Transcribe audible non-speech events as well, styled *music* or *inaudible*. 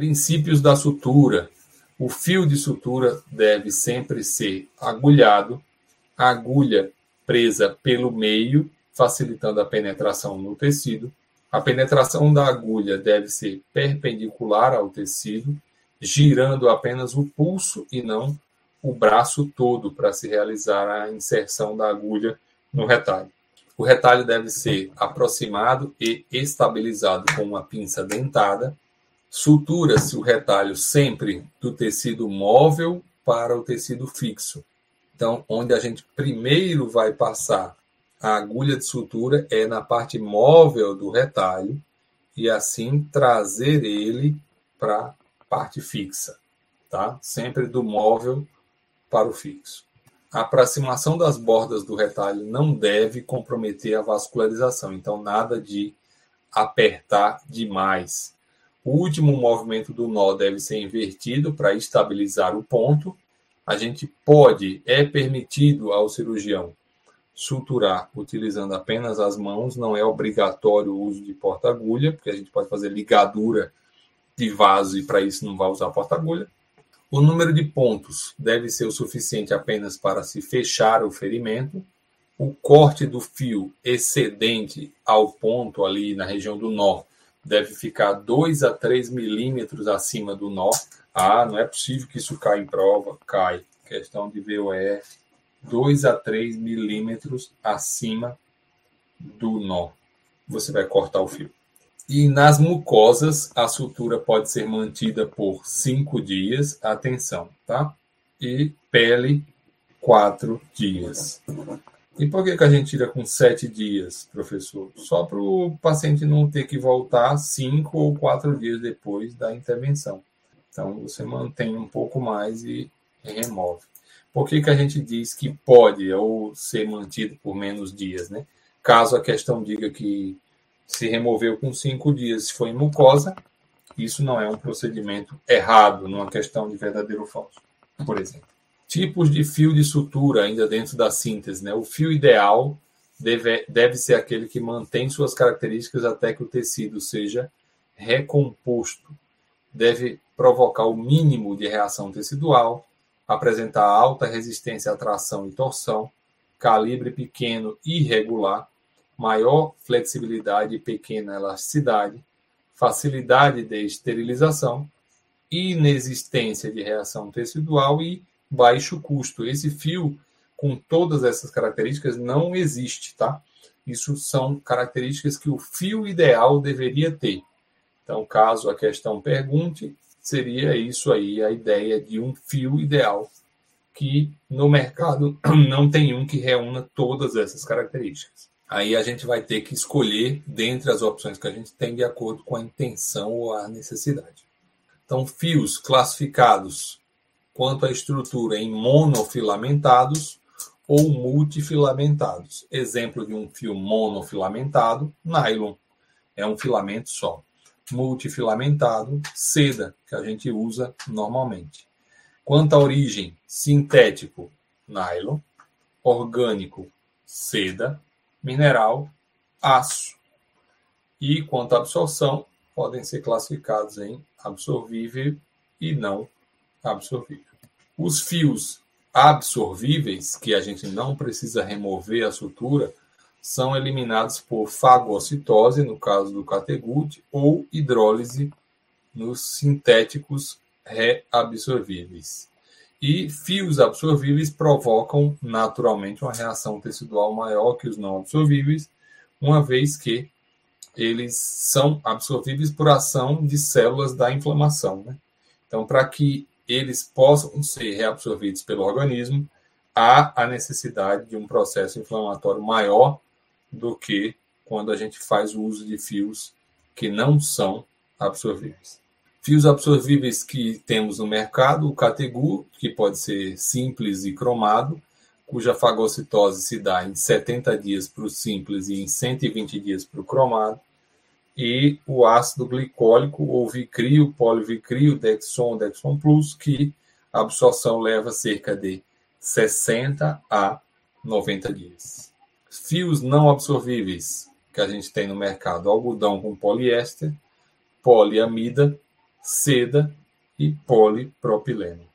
Princípios da sutura. O fio de sutura deve sempre ser agulhado, a agulha presa pelo meio, facilitando a penetração no tecido. A penetração da agulha deve ser perpendicular ao tecido, girando apenas o pulso e não o braço todo para se realizar a inserção da agulha no retalho. O retalho deve ser aproximado e estabilizado com uma pinça dentada. Sutura-se o retalho sempre do tecido móvel para o tecido fixo. Então, onde a gente primeiro vai passar a agulha de sutura é na parte móvel do retalho e assim trazer ele para a parte fixa, tá? Sempre do móvel para o fixo. A aproximação das bordas do retalho não deve comprometer a vascularização, então nada de apertar demais. O último movimento do nó deve ser invertido para estabilizar o ponto. A gente pode, é permitido ao cirurgião suturar utilizando apenas as mãos, não é obrigatório o uso de porta-agulha, porque a gente pode fazer ligadura de vaso e para isso não vai usar porta-agulha. O número de pontos deve ser o suficiente apenas para se fechar o ferimento. O corte do fio excedente ao ponto ali na região do nó deve ficar 2 a 3 milímetros acima do nó. Ah, não é possível que isso caia em prova. Cai. Questão de VOE. 2 a 3 milímetros acima do nó. Você vai cortar o fio. E nas mucosas, a sutura pode ser mantida por cinco dias, atenção, tá? E pele, quatro dias. E por que, que a gente tira com sete dias, professor? Só para o paciente não ter que voltar cinco ou quatro dias depois da intervenção. Então, você mantém um pouco mais e remove. Por que, que a gente diz que pode ou ser mantido por menos dias, né? Caso a questão diga que se removeu com cinco dias se foi em mucosa, isso não é um procedimento errado numa questão de verdadeiro ou falso, por exemplo. Tipos de fio de sutura, ainda dentro da síntese. Né? O fio ideal deve, deve ser aquele que mantém suas características até que o tecido seja recomposto. Deve provocar o mínimo de reação tecidual, apresentar alta resistência à tração e torção, calibre pequeno e irregular, maior flexibilidade e pequena elasticidade, facilidade de esterilização, inexistência de reação tecidual e baixo custo. Esse fio, com todas essas características, não existe, tá? Isso são características que o fio ideal deveria ter. Então, caso a questão pergunte, seria isso aí a ideia de um fio ideal, que no mercado *clears throat* não tem um que reúna todas essas características. Aí a gente vai ter que escolher dentre as opções que a gente tem de acordo com a intenção ou a necessidade. Então, fios classificados quanto à estrutura em monofilamentados ou multifilamentados. Exemplo de um fio monofilamentado, nylon. É um filamento só. Multifilamentado, seda, que a gente usa normalmente. Quanto à origem, sintético, nylon. Orgânico, seda mineral, aço. E quanto à absorção, podem ser classificados em absorvível e não absorvível. Os fios absorvíveis, que a gente não precisa remover a sutura, são eliminados por fagocitose, no caso do categut, ou hidrólise nos sintéticos reabsorvíveis. E fios absorvíveis provocam naturalmente uma reação tecidual maior que os não absorvíveis, uma vez que eles são absorvíveis por ação de células da inflamação. Né? Então, para que eles possam ser reabsorvidos pelo organismo, há a necessidade de um processo inflamatório maior do que quando a gente faz o uso de fios que não são absorvíveis. Fios absorvíveis que temos no mercado, o Categu, que pode ser simples e cromado, cuja fagocitose se dá em 70 dias para o simples e em 120 dias para o cromado, e o ácido glicólico ou vicrio, polivicrio, Dexon, Dexon Plus, que a absorção leva cerca de 60 a 90 dias. Fios não absorvíveis que a gente tem no mercado, algodão com poliéster, poliamida, seda e polipropileno.